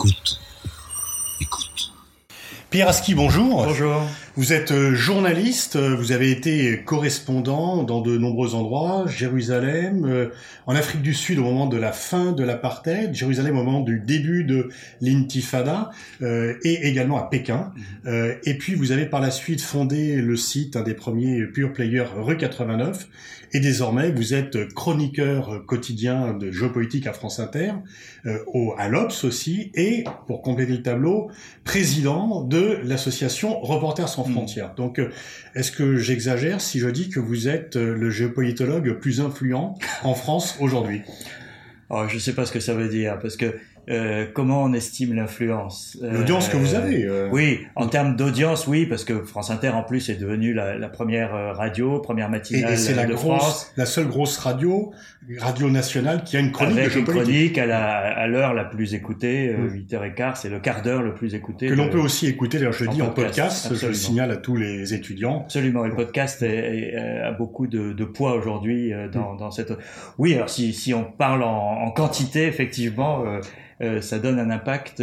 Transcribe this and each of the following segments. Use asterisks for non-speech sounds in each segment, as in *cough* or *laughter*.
Écoute. Écoute. Pierre Aski, bonjour. Bonjour. Vous êtes euh, journaliste, euh, vous avez été correspondant dans de nombreux endroits, Jérusalem, euh, en Afrique du Sud au moment de la fin de l'apartheid, Jérusalem au moment du début de l'intifada, et également à Pékin. Mhm. et puis vous avez par la suite fondé le site, un des premiers pure players rue 89, et désormais vous êtes chroniqueur quotidien de géopolitique à France Inter, au, à l'Obs aussi, et pour compléter le tableau, président de l'association Reporters sans Hmm. frontières. Donc, euh, est-ce que j'exagère si je dis que vous êtes euh, le géopolitologue plus influent en France aujourd'hui? Oh, Je ne sais pas ce que ça veut dire, parce que euh, comment on estime l'influence L'audience que vous avez Oui, en termes d'audience, oui, parce que France Inter, en plus, est devenue la, première radio, première matinale et, c'est la de France. la seule grosse radio radio nationale qui a une chronique Avec une chronique à l'heure la, plus écoutée, 8h15, mm. c'est le quart d'heure le plus écouté. Que l'on peut aussi écouter, d'ailleurs je le dis en podcast, je le signale à tous les étudiants. Absolument, et le podcast a beaucoup de, de poids aujourd'hui euh, dans, mm. dans, cette... Oui, alors si, si on parle en, en quantité, effectivement, euh, euh, ça donne un impact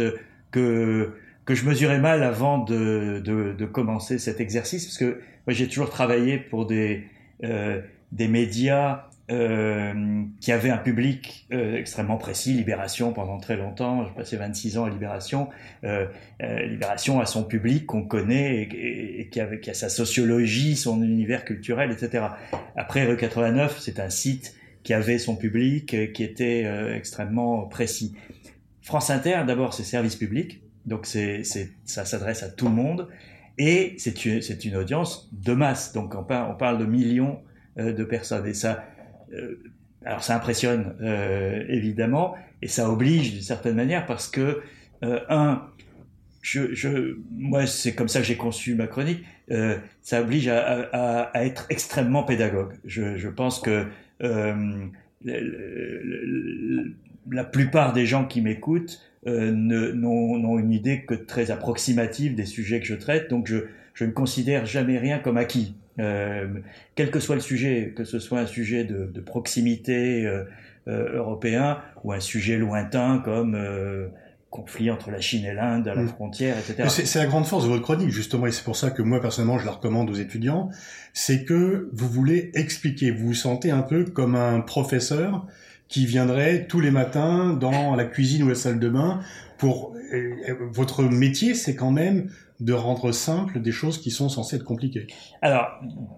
que que je mesurais mal avant de, de, de commencer cet exercice, parce que moi j'ai toujours travaillé pour des, euh, des médias euh, qui avait un public euh, extrêmement précis, Libération pendant très longtemps, j'ai passé 26 ans à Libération, euh, euh, Libération a son public qu'on connaît et, qui, a, qui, a, sa sociologie, son univers culturel, etc. Après Rue 89, c'est un site qui avait son public, euh, qui était extrêmement précis. France Inter, d'abord, c'est service public, donc c'est, ça s'adresse à tout le monde, et c'est une, audience de masse, donc on parle, de millions de personnes, et ça euh, alors ça impressionne euh, évidemment et ça oblige d'une certaine manière parce que euh, un moi, c'est comme ça que j'ai conçu ma chronique. Euh, ça oblige à, être extrêmement pédagogue. Je, pense que euh, la plupart des gens qui m'écoutent euh, n'ont une idée que très approximative des sujets que je traite. Donc, je, je ne considère jamais rien comme acquis. Euh, quel que soit le sujet, que ce soit un sujet de, de proximité euh, euh, européen ou un sujet lointain comme euh, conflit entre la Chine et l'Inde à la mm. frontière, etc. C'est la grande force de votre chronique, justement, et c'est pour ça que moi, personnellement, je la recommande aux étudiants, c'est que vous voulez expliquer, vous vous sentez un peu comme un professeur qui viendrait tous les matins dans la cuisine ou la salle de bain pour... Votre métier, c'est quand même de rendre simple des choses qui sont censées être compliquées Alors,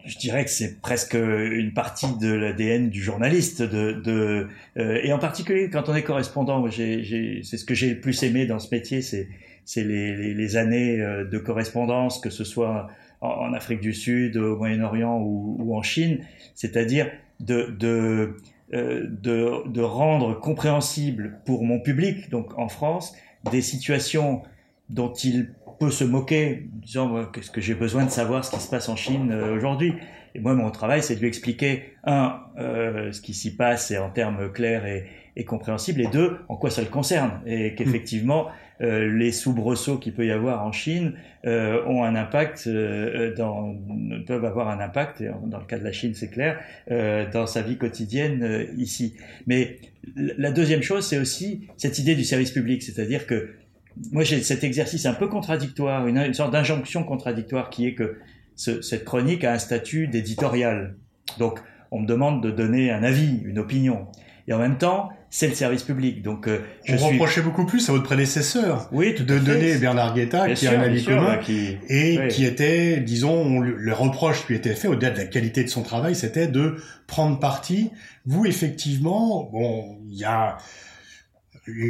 je dirais que c'est presque une partie de l'ADN du journaliste, de, de euh, et en particulier quand on est correspondant. c'est ce que j'ai le plus aimé dans ce métier, c'est c'est les, les, années euh, de correspondance, que ce soit en, Afrique du Sud, au Moyen-Orient ou, ou, en Chine, c'est-à-dire de, de, euh, de, de rendre compréhensible pour mon public, donc en France, des situations dont il peut se moquer, disant qu'est-ce que j'ai besoin de savoir ce qui se passe en Chine euh, aujourd'hui? Et moi, mon travail, c'est de lui expliquer un euh, ce qui s'y passe et en termes clairs et, et, compréhensibles, et deux en quoi ça le concerne, et qu'effectivement euh, les soubresauts qu'il peut y avoir en Chine euh, ont un impact, euh, dans, peuvent avoir un impact, dans le cas de la Chine, c'est clair, dans sa vie quotidienne ici. Mais la deuxième chose, c'est aussi cette idée du service public, c'est-à-dire que moi j'ai cet exercice un peu contradictoire, une, une sorte d'injonction contradictoire qui est que ce, cette chronique a un statut d'éditorial. Donc on me demande de donner un avis, une opinion. Et en même temps, c'est le service public. Donc, euh, je suis... reprochait beaucoup plus à votre prédécesseur oui, de donner Bernard Guetta, qui a un avis commun, qui... et qui était, disons, le reproche qui lui était fait, au-delà de la qualité de son travail, c'était de prendre parti. Vous, effectivement, bon, il y a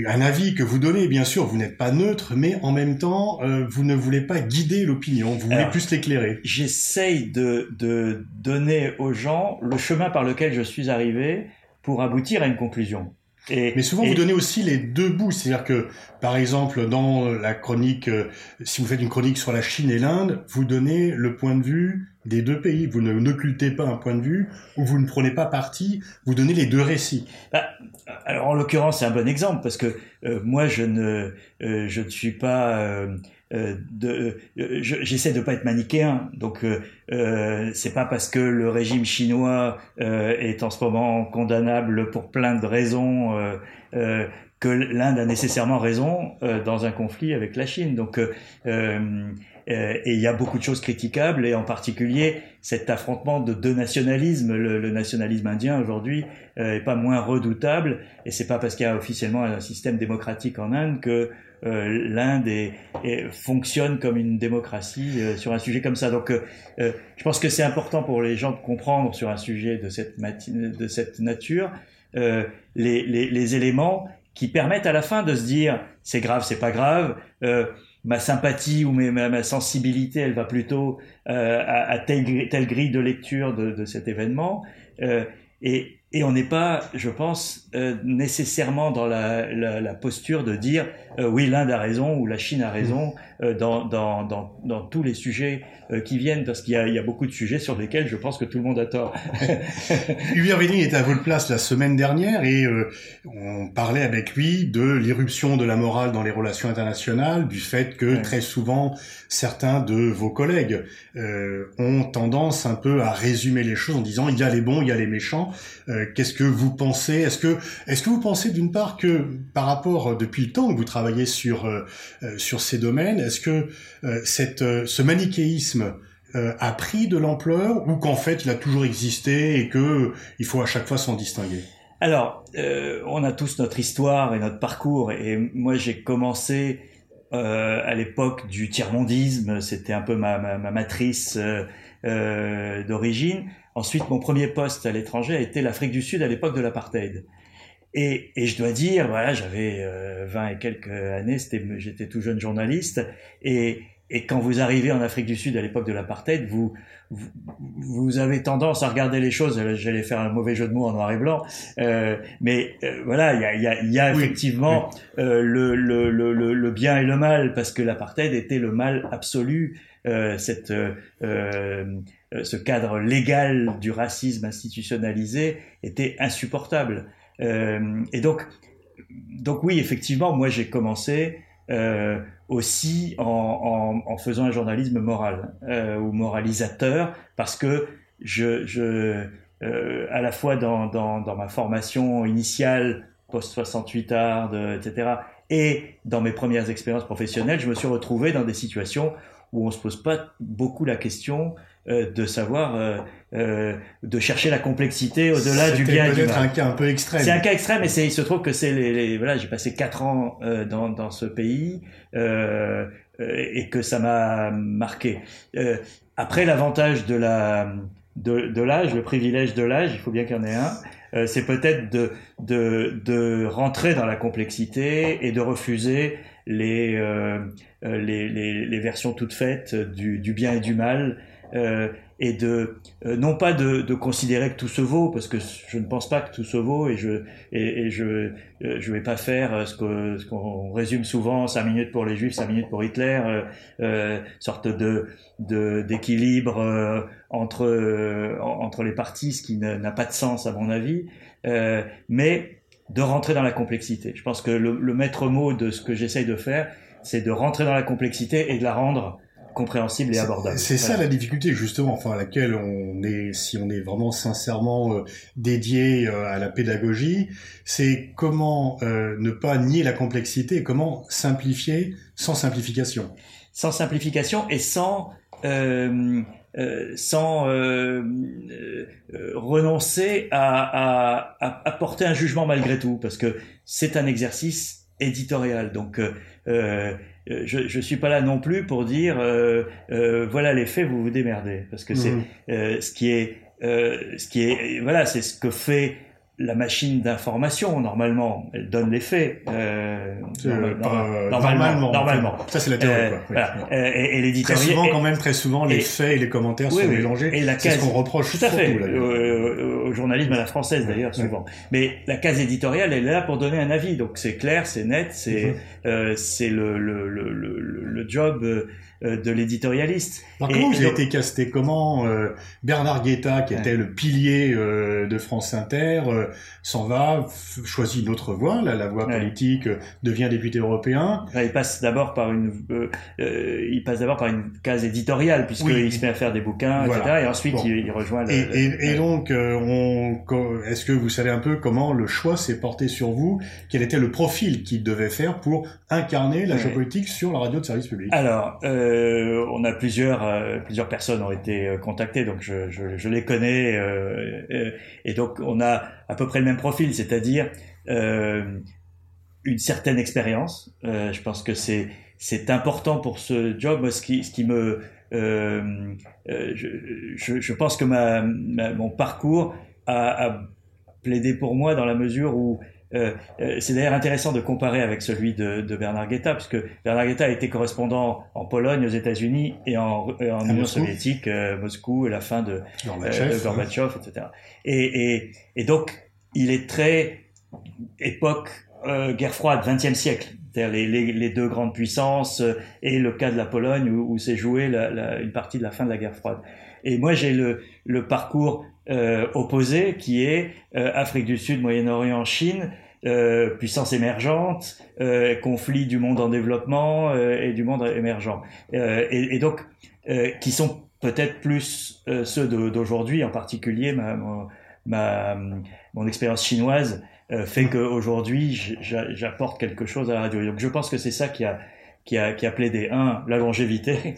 un avis que vous donnez, bien sûr, vous n'êtes pas neutre, mais en même temps, euh, vous ne voulez pas guider l'opinion, vous voulez plus l'éclairer. J'essaye de, de donner aux gens le chemin par lequel je suis arrivé pour aboutir à une conclusion. Mais souvent, vous donnez aussi les deux bouts. C'est-à-dire que, par exemple, dans la chronique, euh, si vous faites une chronique sur la Chine et l'Inde, vous donnez le point de vue des deux pays. Vous ne n'occultez pas un point de vue ou vous ne prenez pas parti. Vous donnez les deux récits. Bah, alors, en l'occurrence, c'est un bon exemple parce que euh, moi, je ne, euh, je ne suis pas euh, de, euh, j'essaie de pas être manichéen. Donc euh, euh, c'est pas parce que le régime chinois est en ce moment condamnable pour plein de raisons que l'Inde a nécessairement raison dans un conflit avec la Chine. Donc euh, et il y a beaucoup de choses critiquables, et en particulier cet affrontement de deux nationalismes. Le, nationalisme indien aujourd'hui euh, est pas moins redoutable, et c'est pas parce qu'il y a officiellement un système démocratique en Inde que euh, l'Inde est, fonctionne comme une démocratie euh, sur un sujet comme ça. Donc, je pense que c'est important pour les gens de comprendre sur un sujet de cette, de cette nature les, les, les, éléments qui permettent à la fin de se dire c'est grave, c'est pas grave ma sympathie ou ma, ma, sensibilité, elle va plutôt euh, à, à telle, telle, grille de lecture de, de cet événement. Euh, et, et on n'est pas, je pense, euh, nécessairement dans la, la, la, posture de dire euh, oui, l'Inde a raison ou la Chine a raison euh, dans, dans, dans, dans, tous les sujets qui viennent, parce qu'il y, y a, beaucoup de sujets sur lesquels je pense que tout le monde a tort. Hubert Véning était à votre place la semaine dernière et on parlait avec lui de l'irruption de la morale dans les relations internationales, du fait que très souvent certains de vos collègues ont tendance un peu à résumer les choses en disant il y a les bons, il y a les méchants. Euh, qu'est-ce que vous pensez? Est-ce que, est-ce que vous pensez d'une part que par rapport euh, depuis le temps que vous travaillez sur euh, sur ces domaines, est-ce que cette ce manichéisme a pris de l'ampleur ou qu'en fait il a toujours existé et que il faut à chaque fois s'en distinguer? Alors, on a tous notre histoire et notre parcours et moi j'ai commencé à l'époque du tiers-mondisme, c'était un peu ma, ma, ma matrice d'origine. Ensuite, mon premier poste à l'étranger a été l'Afrique du Sud à l'époque de l'apartheid. Et, et, je dois dire, voilà, j'avais euh, 20 et quelques années, j'étais tout jeune journaliste, et, et, quand vous arrivez en Afrique du Sud à l'époque de l'apartheid, vous, vous, avez tendance à regarder les choses, j'allais faire un mauvais jeu de mots en noir et blanc, euh, mais euh, voilà, il y a, y a, y a effectivement euh, le, le, le, le, bien et le mal, parce que l'apartheid était le mal absolu, euh, cette euh, ce cadre légal du racisme institutionnalisé était insupportable. Euh, et donc, donc oui, effectivement, moi j'ai commencé euh, aussi en, en, en, faisant un journalisme moral euh, ou moralisateur, parce que je, je euh, à la fois dans, dans, dans, ma formation initiale, post 68 art, etc., et dans mes premières expériences professionnelles, je me suis retrouvé dans des situations où on se pose pas beaucoup la question euh, de savoir, euh, euh, de chercher la complexité au-delà du bien peut-être un cas un peu extrême. C'est un cas extrême, et c'est, il se trouve que c'est les, les voilà, j'ai passé quatre ans dans, dans ce pays et que ça m'a marqué. après, l'avantage de la de, de l'âge, le privilège de l'âge, il faut bien qu'il y en ait un, c'est peut-être de, de, de rentrer dans la complexité et de refuser les, les, les, les, versions toutes faites du, du bien et du mal euh, et de euh, non pas de, de, considérer que tout se vaut parce que je ne pense pas que tout se vaut et je et, et je euh, je vais pas faire ce que ce qu'on résume souvent cinq minutes pour les juifs cinq minutes pour Hitler euh, sorte de d'équilibre entre entre les partis ce qui n'a pas de sens à mon avis mais de rentrer dans la complexité. Je pense que le, le maître mot de ce que j'essaye de faire c'est de rentrer dans la complexité et de la rendre compréhensible et abordable. C'est ça la difficulté justement, enfin à laquelle on est, si on est vraiment sincèrement euh, dédié euh, à la pédagogie, c'est comment euh, ne pas nier la complexité comment simplifier sans simplification. Sans simplification et sans sans renoncer à, à, à, porter un jugement malgré tout, parce que c'est un exercice éditorial. Donc euh, je je suis pas là non plus pour dire euh, euh, voilà les faits vous vous démerdez parce que c'est mmh. ce qui est ce qui est voilà c'est ce que fait la machine d'information, normalement, elle donne les faits. Euh, euh normalement, normalement, Ça, c'est la théorie. Euh. Euh, et, et l'éditorial. Très souvent, quand même, très souvent, les faits et les commentaires sont mélangés. Et la case, c'est ce qu'on reproche tout à fait au, journalisme à la française, d'ailleurs, souvent. Mais la case éditoriale, elle est là pour donner un avis. Donc, c'est clair, c'est net, c'est mm-hmm. c'est le, le, le, le, job de l'éditorialiste. comment vous avez été casté Comment Bernard Guetta, qui était le pilier de France Inter, s'en va, choisit une autre voie, la voie politique, devient député européen. il passe d'abord par une, il passe d'abord par une case éditoriale puisqu'il se met à faire des bouquins, etc. Et ensuite il, rejoint. Le, et, et, donc, on, est-ce que vous savez un peu comment le choix s'est porté sur vous? Quel était le profil qu'il devait faire pour incarner la géopolitique sur la radio de service public? Alors, euh, on a plusieurs euh, plusieurs personnes ont été euh, contactées, donc je, les connais, euh, euh, et donc on a à peu près le même profil, c'est-à-dire une certaine expérience. je pense que c'est c'est important pour ce job. ce qui ce qui me je, je, pense que mon parcours a, a plaidé pour moi dans la mesure où euh, euh, c'est d'ailleurs intéressant de comparer avec celui de, de, Bernard Guetta, puisque Bernard Guetta a été correspondant en Pologne, aux États-Unis et en, en Union soviétique, euh, Moscou, et la fin de Gorbatchev, etc. Et, et, et, donc, il est très époque guerre froide, 20e siècle. C'est-à-dire les, les, les, deux grandes puissances et le cas de la Pologne où, où s'est joué la, la, une partie de la fin de la guerre froide. Et moi, j'ai le, le parcours euh, opposé qui est euh, Afrique du Sud, Moyen-Orient, Chine, euh, puissance émergente, euh, conflit du monde en développement euh, et du monde émergent. Et, et, donc, qui sont peut-être plus ceux d'aujourd'hui, en particulier ma, ma, mon expérience chinoise fait qu'aujourd'hui, j'apporte quelque chose à la radio. Donc je pense que c'est ça qui a qui a, qui a plaidé, un, la longévité.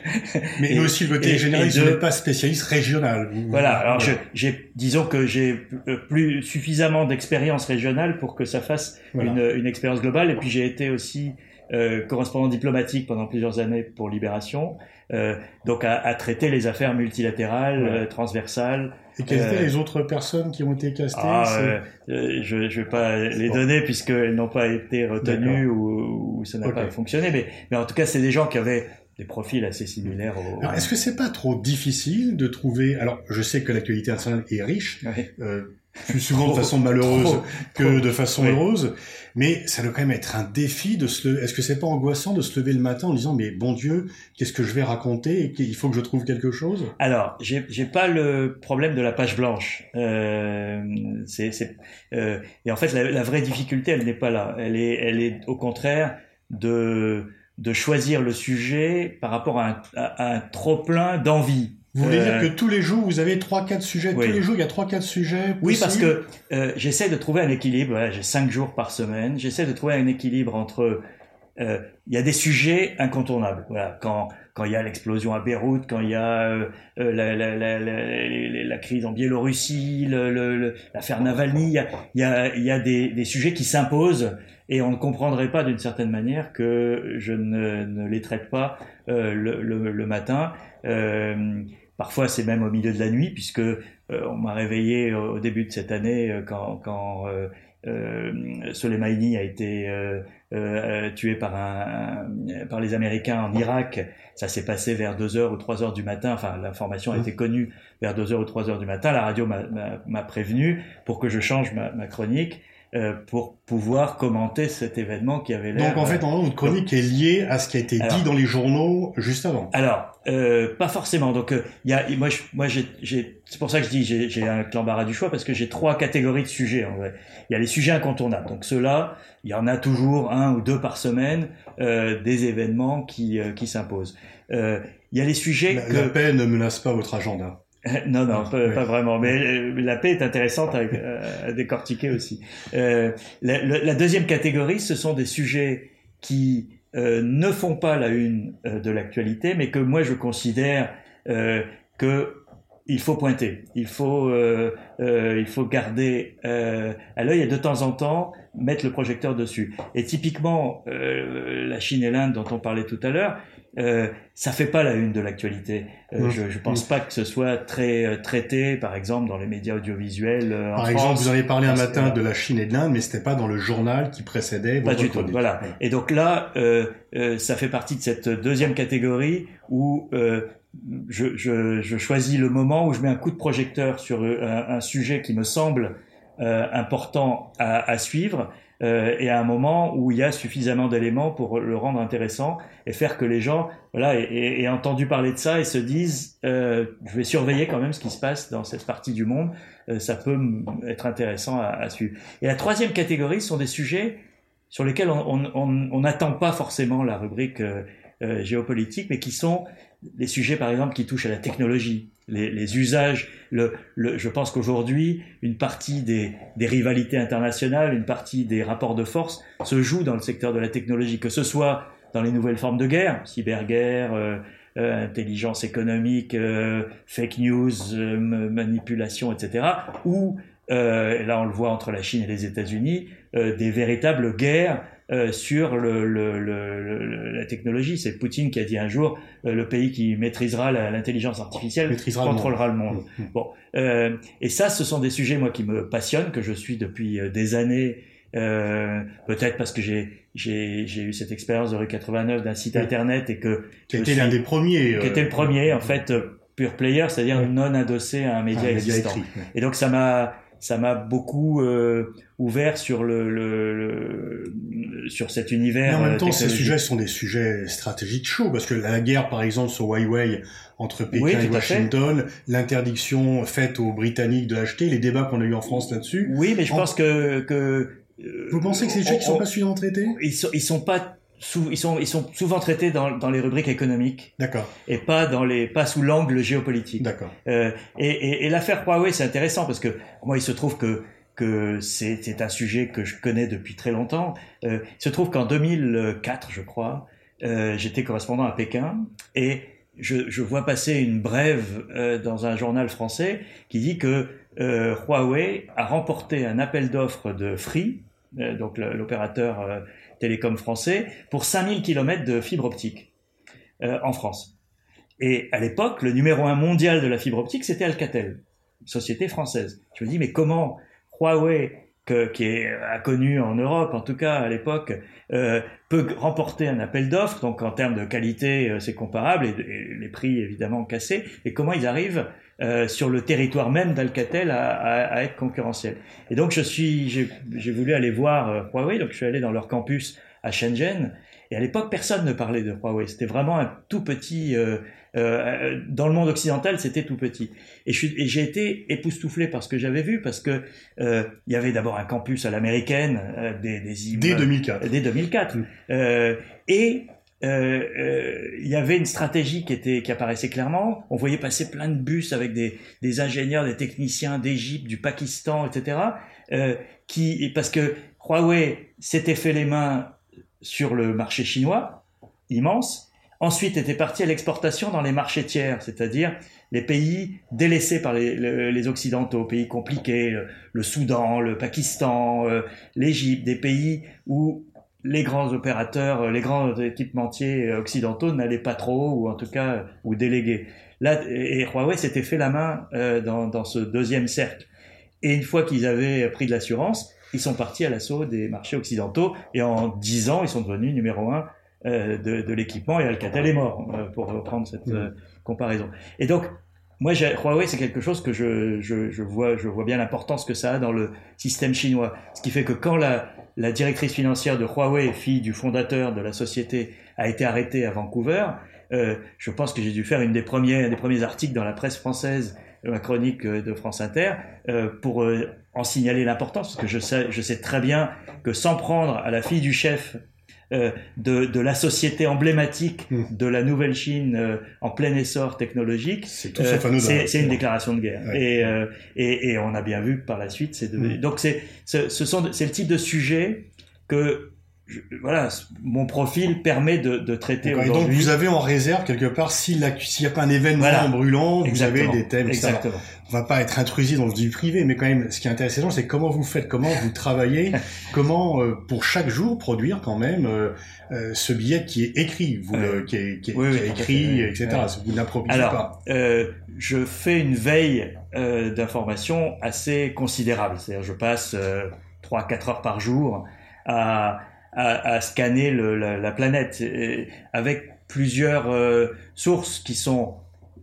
*laughs* mais et, aussi le côté généraliste, vous pas spécialiste régional. Voilà, alors j'ai, disons que j'ai euh, plus suffisamment d'expérience régionale pour que ça fasse une, une expérience globale. Et puis j'ai été aussi euh, correspondant diplomatique pendant plusieurs années pour Libération, euh, donc à, à, traiter les affaires multilatérales, euh, transversales. Et quelles étaient euh, les autres personnes qui ont été castées ah, Je ne vais pas les donner puisqu'elles n'ont pas été retenues ou, ou, ça n'a pas fonctionné, mais, mais en tout cas, c'est des gens qui avaient des profils assez similaires. Au... est-ce que c'est pas trop difficile de trouver Alors, je sais que l'actualité internationale est riche. Euh, plus souvent de façon malheureuse que de façon heureuse. Mais ça doit quand même être un défi de se lever. Est-ce que c'est pas angoissant de se lever le matin en disant mais bon Dieu, qu'est-ce que je vais raconter Il faut que je trouve quelque chose? Alors, j'ai j'ai pas le problème de la page blanche. Euh, c'est euh, et en fait la, la vraie difficulté, elle n'est pas là. Elle est elle est au contraire de de choisir le sujet par rapport à un, à un trop plein d'envie. Vous voulez dire euh, que tous les jours, vous avez trois, quatre sujets? Tous les jours, il y a trois, quatre sujets. Oui, parce que euh, j'essaie de trouver un équilibre. Voilà, j'ai cinq jours par semaine. J'essaie de trouver un équilibre entre. Euh, il y a des sujets incontournables. Voilà, quand quand il y a l'explosion à Beyrouth, quand il y a euh, euh la, la, la, la, crise en Biélorussie, l'affaire Navalny, il y a, il y a, il y a des, des sujets qui s'imposent et on ne comprendrait pas d'une certaine manière que je ne, ne les traite pas euh, le, le, le, matin. Euh, Parfois, c'est même au milieu de la nuit, puisque euh, on m'a réveillé au début de cette année euh, quand, quand euh, euh Soleimani a été euh, tué par, un, par les Américains en Irak. Ça s'est passé vers 2 heures ou 3 heures du matin. Enfin, l'information a mmh. été connue vers 2 heures ou 3 heures du matin. La radio m'a prévenu pour que je change ma, ma chronique. Euh, pour pouvoir commenter cet événement qui avait l'air. Donc en fait, en votre chronique est liée à ce qui a été dit dans les journaux juste avant. Alors, euh, pas forcément. Donc il y a, moi, moi, j'ai, c'est pour ça que je dis j'ai un clambarat du choix parce que j'ai trois catégories de sujets en vrai. Il y a les sujets incontournables. Donc ceux-là, il y en a toujours un ou deux par semaine euh, des événements qui qui s'imposent. il y a les sujets la, que la paix ne menace pas votre agenda. *laughs* non, non, pas, vraiment. Mais euh, la paix est intéressante à, décortiquer aussi. Euh, la, la, deuxième catégorie, ce sont des sujets qui euh, ne font pas la une euh, de l'actualité, mais que moi je considère que il faut pointer, il faut, euh, il faut garder à l'œil et de temps en temps mettre le projecteur dessus. Et typiquement, la Chine et l'Inde dont on parlait tout à l'heure, euh, ça fait pas la une de l'actualité. Euh, mmh. Je, je pense pas que ce soit très euh, traité, par exemple, dans les médias audiovisuels. Euh, par exemple, vous avez parlé un matin de la Chine et de l'Inde, mais c'était pas dans le journal qui précédait. Pas du tout. Voilà. Et donc là, ça fait partie de cette deuxième catégorie où je, je, je, choisis le moment où je mets un coup de projecteur sur un, un sujet qui me semble important à, à suivre euh, et à un moment où il y a suffisamment d'éléments pour le rendre intéressant et faire que les gens voilà aient, entendu parler de ça et se disent euh, je vais surveiller quand même ce qui se passe dans cette partie du monde euh, ça peut être intéressant à, à, suivre. Et la troisième catégorie sont des sujets sur lesquels on n'attend pas forcément la rubrique euh, euh, géopolitique mais qui sont les sujets par exemple qui touchent à la technologie les, les usages. Le, le, je pense qu'aujourd'hui, une partie des, des, rivalités internationales, une partie des rapports de force se joue dans le secteur de la technologie, que ce soit dans les nouvelles formes de guerre, cyberguerre, euh, euh intelligence économique, euh, fake news, euh, manipulation, etc., ou là on le voit entre la Chine et les États-Unis, des véritables guerres euh, sur le, le, le, la technologie. C'est Poutine qui a dit un jour euh, le pays qui maîtrisera l'intelligence artificielle maîtrisera contrôlera le monde. Mm, mm. Bon, euh, et ça, ce sont des sujets moi qui me passionnent, que je suis depuis euh, des années. peut-être parce que j'ai j'ai eu cette expérience de rue 89 d'un site internet et que qui était l'un des premiers qui était le premier en fait pure player c'est-à-dire non adossé à un média, existant et donc ça m'a ça m'a beaucoup euh, ouvert sur le, le, le, sur cet univers. Mais en même temps, ces sujets sont des sujets stratégiques chauds parce que la guerre, par exemple, sur Huawei entre Pékin et Washington, l'interdiction faite aux Britanniques de l'acheter, les débats qu'on a eu en France là-dessus. Oui, mais je pense que que vous pensez que ces sujets qui sont pas suffisamment traités Ils sont ils sont pas ils sont ils sont souvent traités dans, dans les rubriques économiques. D'accord. Et pas dans les pas sous l'angle géopolitique. D'accord. Euh, et, et, et l'affaire Huawei c'est intéressant parce que moi il se trouve que que c'est un sujet que je connais depuis très longtemps. Euh, il se trouve qu'en 2004 je crois euh, j'étais correspondant à Pékin et je, je vois passer une brève euh, dans un journal français qui dit que euh, Huawei a remporté un appel d'offres de Free, euh, donc l'opérateur télécom français pour 5000 km de fibre optique euh, en France. Et à l'époque, le numéro un mondial de la fibre optique, c'était Alcatel, société française. Je me dis, mais comment Huawei, que, qui est connu en Europe, en tout cas à l'époque, euh, peut remporter un appel d'offres, donc en termes de qualité, euh, c'est comparable, et, et, les prix évidemment cassés, et comment ils arrivent euh, sur le territoire même d'Alcatel à, à, à, être concurrentiel. Et donc je suis, j'ai voulu aller voir euh, Huawei, donc je suis allé dans leur campus à Shenzhen. Et à l'époque, personne ne parlait de Huawei. C'était vraiment un tout petit. Euh, euh, dans le monde occidental, c'était tout petit. Et j'ai été époustouflé par ce que j'avais vu, parce que euh, il y avait d'abord un campus à l'américaine, euh, des, des dès 2004. Dès 2004. Mmh. et euh, euh, il y avait une stratégie qui était qui apparaissait clairement. On voyait passer plein de bus avec des, des ingénieurs, des techniciens d'Égypte, du Pakistan, etc. Euh, qui parce que Huawei s'était fait les mains sur le marché chinois immense. Ensuite était parti à l'exportation dans les marchés tiers, c'est-à-dire les pays délaissés par les, les, occidentaux, pays compliqués, le, Soudan, le Pakistan, euh, l'Égypte, des pays où les grands opérateurs, euh, les grands équipementiers euh, occidentaux n'allaient pas trop, ou en tout cas, ou délégués. Là, et Huawei s'était fait la main dans, dans, ce deuxième cercle. Et une fois qu'ils avaient pris de l'assurance, ils sont partis à l'assaut des marchés occidentaux, et en dix ans, ils sont devenus numéro un de, de l'équipement, et Alcatel est mort, pour reprendre cette mmh. comparaison. Et donc, moi, Huawei, c'est quelque chose que je, je, je, vois, je vois bien l'importance que ça a dans le système chinois. Ce qui fait que quand la, la directrice financière de Huawei, fille du fondateur de la société, a été arrêtée à Vancouver, euh, je pense que j'ai dû faire une des premiers, des premiers articles dans la presse française, la chronique euh, de France Inter, euh, pour euh, en signaler l'importance, parce que je sais, je sais très bien que sans prendre à la fille du chef euh, de, de, la société emblématique mmh. de la nouvelle Chine euh, en plein essor technologique, c'est euh, une déclaration de guerre. Ouais. Et, et, et, on a bien vu que par la suite, c'est devenu... Mmh. Donc c'est ce, ce sont c'est le type de sujet que je, voilà, mon profil permet de, de traiter aujourd'hui. Donc vous avez en réserve quelque part s'il n'y a pas un événement voilà. brûlant, Exactement. vous avez des thèmes. Exactement. On va pas être intrusif dans le vie privé, mais quand même, ce qui est intéressant, c'est comment vous faites, comment vous travaillez, *laughs* comment euh, pour chaque jour produire quand même euh, euh, ce billet qui est écrit, vous le, qui est, qui est, oui, qui est écrit, etc. Ouais. Vous n'improvisez pas. Euh, je fais une veille d'information assez considérable. C'est-à-dire, je passe trois, quatre heures par jour à à, à scanner le, la, la, planète et avec plusieurs euh, sources qui sont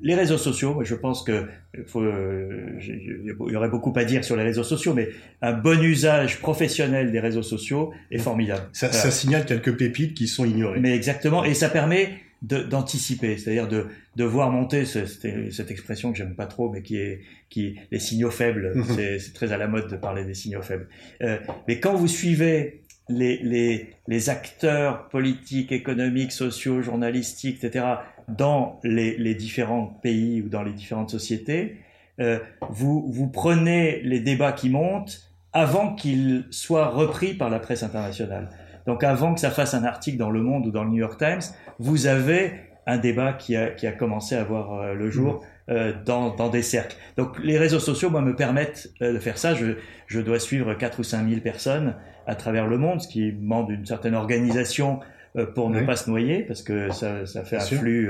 les réseaux sociaux, je pense que faut, euh, il y aurait beaucoup à dire sur les réseaux sociaux, mais un bon usage professionnel des réseaux sociaux est formidable. Ça, ça signale quelques pépites qui sont ignorées. Mais exactement, et ça permet d'anticiper, c'est-à-dire de, de voir monter ce, cette expression que j'aime pas trop, mais qui est qui les signaux faibles. Mhm. C'est très à la mode de parler des signaux faibles. Euh, mais quand vous suivez les, les, les acteurs politiques, économiques, sociaux, journalistiques, etc., dans les, les différents pays ou dans les différentes sociétés, euh, vous, vous prenez les débats qui montent avant qu'ils soient repris par la presse internationale. Donc avant que ça fasse un article dans Le Monde ou dans le New York Times, vous avez un débat qui a, qui a commencé à voir euh, le jour mmh. Euh, dans, dans des cercles. Donc les réseaux sociaux, moi, me permettent euh, de faire ça. Je, je dois suivre 4 ou 5 000 personnes à travers le monde, ce qui demande une certaine organisation euh, pour ne pas se noyer, parce que ça, ça fait un flux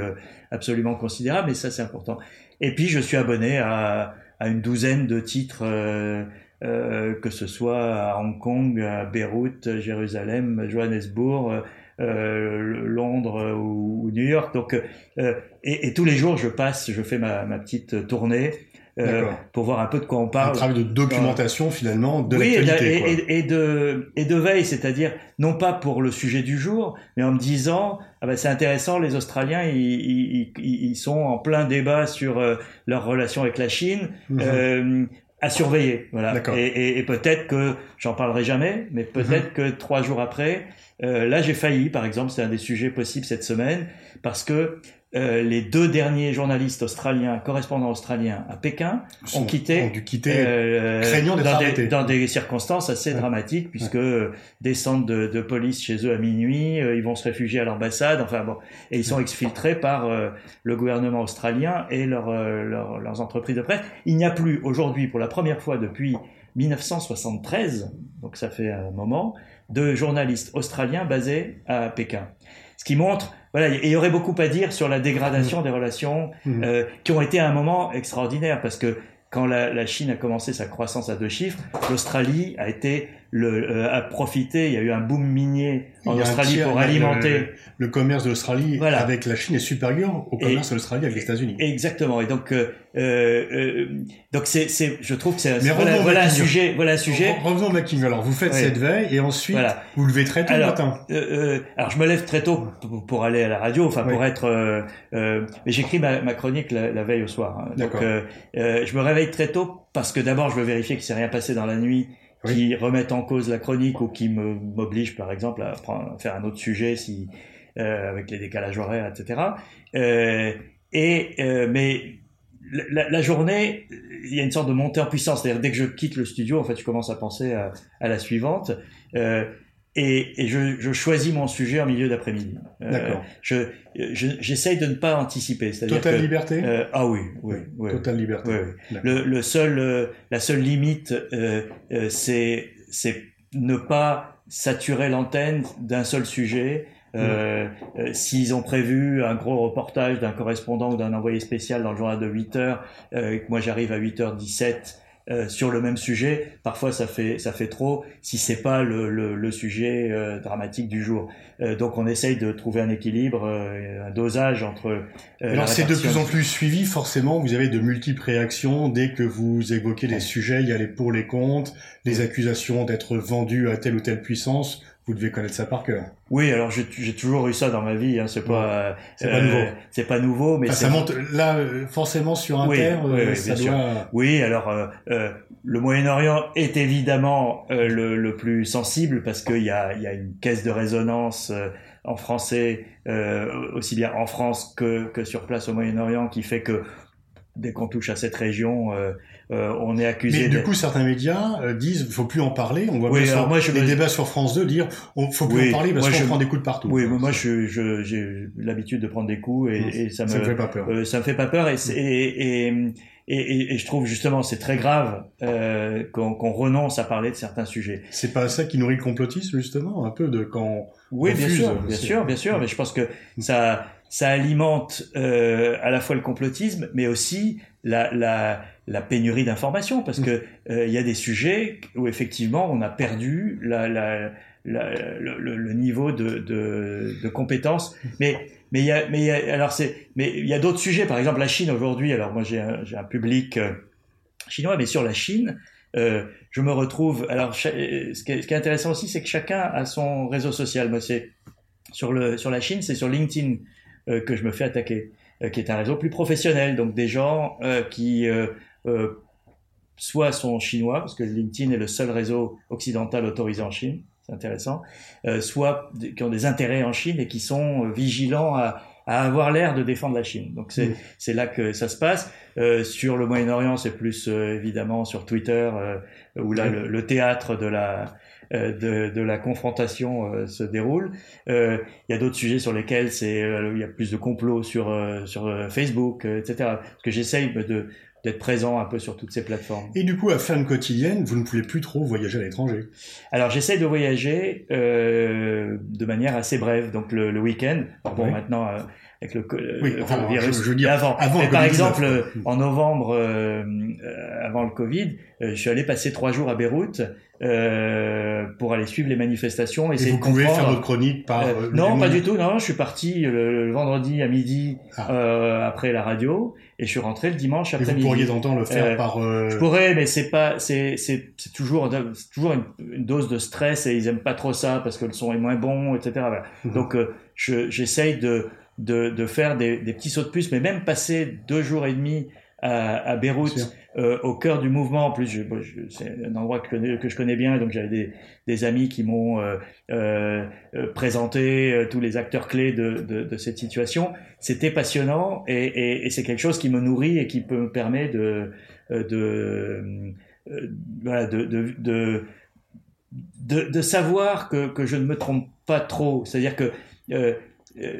absolument considérable, et ça c'est important. Et puis je suis abonné à, à une douzaine de titres euh, que ce soit à Hong Kong, à Beyrouth, Jérusalem, Johannesburg, euh, Londres ou, New York. Donc, euh, et, et, tous les jours, je passe, je fais ma, ma petite tournée. Euh, pour voir un peu de quoi on parle. Un travail de documentation finalement de oui, l'actualité. Et, et, de et de veille, c'est-à-dire non pas pour le sujet du jour, mais en me disant ah ben c'est intéressant, les Australiens ils, ils, ils, sont en plein débat sur euh, leur relation avec la Chine. Mhm. Euh, à surveiller. Voilà. Et, et, et peut-être que j'en parlerai jamais, mais peut-être mhm. que trois jours après, euh, là j'ai failli, par exemple, c'est un des sujets possibles cette semaine, parce que euh, les deux derniers journalistes australiens, correspondants australiens à Pékin, ont quitté, ont dû quitter euh, craignant dans, des, dans des circonstances assez dramatiques, puisque ouais. descendent de, de, police chez eux à minuit, euh, ils vont se réfugier à l'ambassade, enfin bon, et ils sont exfiltrés par euh, le gouvernement australien et leur, leur, leurs entreprises de presse. Il n'y a plus aujourd'hui, pour la première fois depuis 1973, donc ça fait un moment, de journalistes australiens basés à Pékin. Ce qui montre voilà, il y aurait beaucoup à dire sur la dégradation mmh. des relations mmh. euh, qui ont été à un moment extraordinaire parce que quand la, la, Chine a commencé sa croissance à deux chiffres, l'Australie a été le, euh, a profité. Il y a eu un boom minier en Australie pour alimenter. Le, commerce de l'Australie voilà. avec la Chine est supérieur au commerce de l'Australie avec les États-Unis. Exactement. Et donc, euh, euh, donc c'est, c'est, je trouve que c'est voilà, voilà un sujet. Voilà un sujet. Revenons au Making. Alors, vous faites oui. cette veille et ensuite voilà. vous levez très tôt alors, le matin. Euh, alors, je me lève très tôt pour, aller à la radio, enfin pour être. mais j'écris ma, ma, chronique la, la, veille au soir. Hein. Donc, je me réveille très tôt parce que d'abord, je veux vérifier qu'il s'est rien passé dans la nuit qui remettent en cause la chronique ou qui m'obligent par exemple à, faire un autre sujet si euh, avec les décalages horaires, etc. Euh, et euh, mais la, journée, il y a une sorte de montée en puissance. C'est-à-dire dès que je quitte le studio, en fait, je commence à penser à, à la suivante. Euh, et, et je, je, choisis mon sujet en milieu d'après-midi. Euh, D'accord. je, j'essaye de ne pas anticiper. Totale que, liberté? Euh, ah oui, oui, oui. Totale liberté. Oui, oui. Le, le, seul, euh, la seule limite, euh, euh, c'est, c'est ne pas saturer l'antenne d'un seul sujet. Euh. S'ils ont prévu un gros reportage d'un correspondant ou d'un envoyé spécial dans le journal de 8 heures, euh, moi j'arrive à 8h17, euh, sur le même sujet, parfois ça fait ça fait trop si c'est pas le, le, le sujet euh, dramatique du jour. Euh, donc on essaye de trouver un équilibre, euh, un dosage entre. Euh, Alors c'est de plus en plus suivi, forcément. Vous avez de multiples réactions dès que vous évoquez des sujets. Il y a les pour les contre, les accusations d'être vendu à telle ou telle puissance vous devez connaître ça par cœur. Oui, alors j'ai toujours eu ça dans ma vie. Hein, c'est pas, ouais, c'est pas nouveau. C'est pas nouveau, mais enfin, ça monte là forcément sur un oui, terre. Oui, oui, ça doit... sûr. Oui, alors euh, le Moyen-Orient est évidemment euh, le, le, plus sensible parce qu'il y a, y a une caisse de résonance euh, en français, aussi bien en France que, que sur place au Moyen-Orient, qui fait que dès qu'on touche à cette région, euh, euh, on est accusé. Mais du coup, certains médias euh, disent, faut plus en parler. On voit oui, bien moi, je les me... débats sur France 2 dire, on faut plus oui, en parler parce qu'on je... prend des coups de partout. Oui, mais moi, je, je, j'ai l'habitude de prendre des coups et, et ça, ça me, me fait pas peur. Euh, ça me fait pas peur et, et, et, et, et je trouve justement c'est très grave euh, qu'on qu renonce à parler de certains sujets. C'est pas ça qui nourrit le complotisme justement, un peu de quand. Oui, bien sûr, bien sûr, bien sûr, mais je pense que ça ça alimente euh, à la fois le complotisme, mais aussi la, pénurie d'informations, parce que euh, il y a des sujets où effectivement on a perdu le, niveau de, de, compétences. Mais il y a, mais alors c'est, mais il y a d'autres sujets. Par exemple, la Chine aujourd'hui. Alors moi, j'ai un, public euh, chinois, mais sur la Chine, je me retrouve. Alors, ce qui, est, ce qui est intéressant aussi, c'est que chacun a son réseau social. Moi, c'est sur sur la Chine, c'est sur LinkedIn que je me fais attaquer, euh, qui est un réseau plus professionnel. Donc des gens euh, qui soit sont chinois, parce que LinkedIn est le seul réseau occidental autorisé en Chine, c'est intéressant, euh, soit qui ont des intérêts en Chine et qui sont vigilants à, à avoir l'air de défendre la Chine. Donc c'est c'est là que ça se passe. Euh, sur le Moyen-Orient, c'est plus euh, évidemment sur Twitter euh, où là le, le, théâtre de la de, de, la confrontation se déroule. Il y a d'autres sujets sur lesquels il y a plus de complots sur sur Facebook, etc. Parce que j'essaye de d'être présent un peu sur toutes ces plateformes. Et du coup, à fin de quotidienne, vous ne pouvez plus trop voyager à l'étranger Alors, j'essaie de voyager euh, de manière assez brève, donc le, le week-end. Bon, maintenant, euh, avec le, oui, le virus. Je, veux dire, avant. avant par exemple, euh, en novembre, euh, euh, avant le Covid, euh, je suis allé passer trois jours à Beyrouth euh, pour aller suivre les manifestations. Et, vous pouvez faire votre chronique par Non, pas du tout. Non, je suis parti le, vendredi à midi ah. après la radio et je suis rentré le dimanche après-midi. Vous pourriez tenter le faire par. Je pourrais, mais c'est pas, c'est c'est c'est toujours toujours une, une, dose de stress et ils aiment pas trop ça parce que le son est moins bon, etc. Voilà. Mhm. Donc je j'essaye de de, de faire des, des, petits sauts de puce, mais même passer deux jours et demi à, à Beyrouth, euh, au cœur du mouvement. En plus, je, c'est un endroit que, que, je connais bien, donc j'avais des, des, amis qui m'ont euh, euh, présenté tous les acteurs clés de, de, de cette situation. C'était passionnant et, et, et c'est quelque chose qui me nourrit et qui peut me permettre de, de, voilà, de, de, de, de, savoir que, que je ne me trompe pas trop. C'est-à-dire que euh,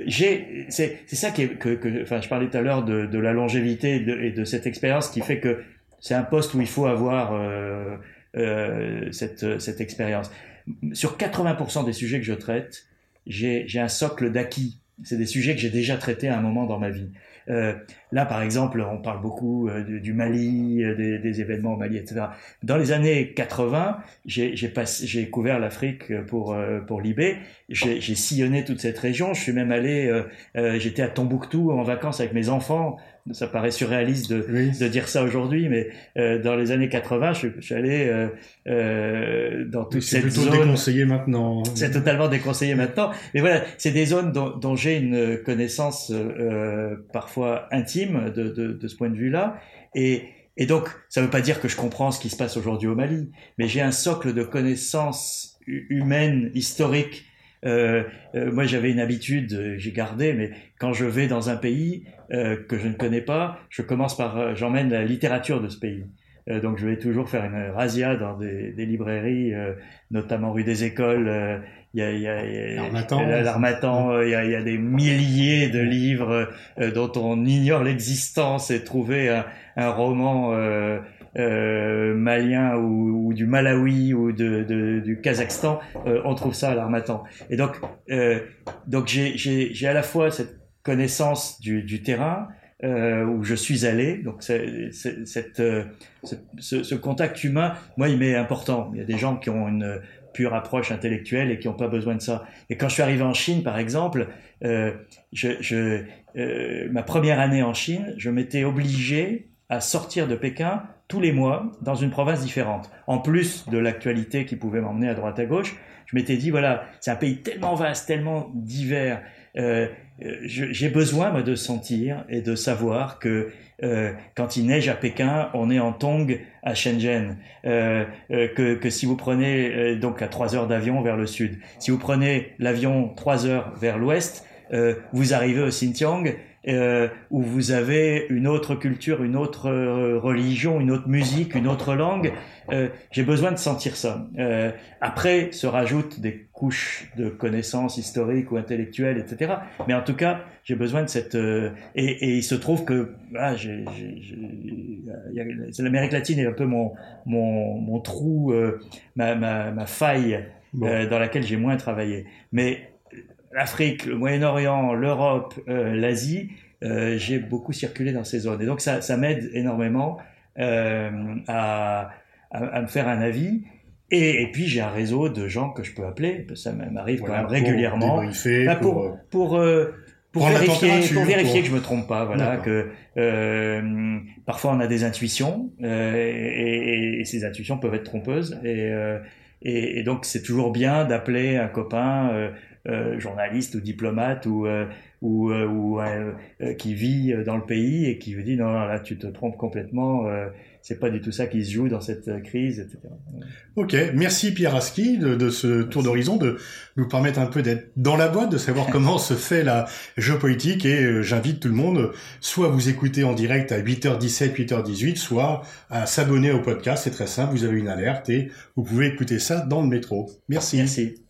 j'ai c'est ça qui est, que, que enfin je parlais tout à l'heure de, de la longévité et de, et de cette expérience qui fait que c'est un poste où il faut avoir euh, euh, cette cette expérience. Sur 80% des sujets que je traite j'ai j'ai un socle d'acquis. C'est des sujets que j'ai déjà traités à un moment dans ma vie. euh, là, par exemple, on parle beaucoup euh, du, Mali, euh, des, événements au Mali, etc. Dans les années 80, j'ai couvert l'Afrique pour pour Libé. J'ai sillonné toute cette région. Je suis même allé, j'étais à Tombouctou en vacances avec mes enfants ça paraît surréaliste de, de dire ça aujourd'hui, mais euh, dans les années 80, je, je suis allé euh, euh, dans toute cette zone. C'est plutôt déconseillé maintenant. C'est totalement déconseillé maintenant. Mais voilà, c'est des zones dont, dont j'ai une connaissance euh, parfois intime de, de, de, ce point de vue-là. Et, et donc, ça ne veut pas dire que je comprends ce qui se passe aujourd'hui au Mali, mais j'ai un socle de connaissances humaines, historiques, euh, euh, moi, j'avais une habitude, euh, j'ai gardé, mais quand je vais dans un pays euh, que je ne connais pas, je commence par, j'emmène la littérature de ce pays. donc, je vais toujours faire une razzia dans des, des librairies, notamment rue des Écoles. Il y a, il y a, l'Armatan, il, y a, il y a des milliers de livres dont on ignore l'existence et trouver un, un roman euh, malien ou, ou, du Malawi ou de, de, du Kazakhstan, euh, on trouve ça à l'Armatan. Et donc, euh, donc j'ai à la fois cette connaissance du, du terrain euh, où je suis allé, donc c'est, cette, euh, ce, ce, contact humain, moi, il m'est important. Il y a des gens qui ont une pure approche intellectuelle et qui n'ont pas besoin de ça. Et quand je suis arrivé en Chine, par exemple, euh, je, je euh, ma première année en Chine, je m'étais obligé à sortir de Pékin tous les mois dans une province différente. En plus de l'actualité qui pouvait m'emmener à droite à gauche, je m'étais dit voilà, c'est un pays tellement vaste, tellement divers. Euh, euh j'ai besoin de sentir et de savoir que euh, quand il neige à Pékin, on est en tong à Shenzhen. Euh, euh que, que, si vous prenez euh, donc à trois heures d'avion vers le sud, si vous prenez l'avion trois heures vers l'ouest, vous arrivez au Xinjiang euh, où vous avez une autre culture, une autre euh, religion, une autre musique, une autre langue. Euh, J'ai besoin de sentir ça. Euh, après se rajoutent des couches de connaissances historiques ou intellectuelles, etc. Mais en tout cas, j'ai besoin de cette... Euh, et, et, il se trouve que ah, l'Amérique latine est un peu mon, mon, mon trou, ma, ma, ma, faille dans laquelle j'ai moins travaillé. Mais l'Afrique, le Moyen-Orient, l'Europe, euh, l'Asie, euh, j'ai beaucoup circulé dans ces zones. Et donc ça, ça m'aide énormément euh, à, à, à, me faire un avis. Et, et puis j'ai un réseau de gens que je peux appeler, ça m'arrive Voilà, quand même régulièrement. Bah, pour, pour, pour, euh, vérifier, pour vérifier que je me trompe pas, voilà, que euh, parfois on a des intuitions euh, et, et- et ces intuitions peuvent être trompeuses et, euh, et, et donc c'est toujours bien d'appeler un copain euh, journaliste ou diplomate ou euh, ou, euh, ou euh, euh, qui vit dans le pays et qui vous dit non, non là tu te trompes complètement, euh, c'est pas du tout ça qui se joue dans cette crise, etc. Ok, merci Pierre Aski de, de ce tour d'horizon, de nous permettre un peu d'être dans la boîte, de savoir *laughs* comment se fait la géopolitique et j'invite tout le monde soit à vous écouter en direct à 8h17, 8h18, soit à s'abonner au podcast, c'est très simple, vous avez une alerte et vous pouvez écouter ça dans le métro. Merci. Merci.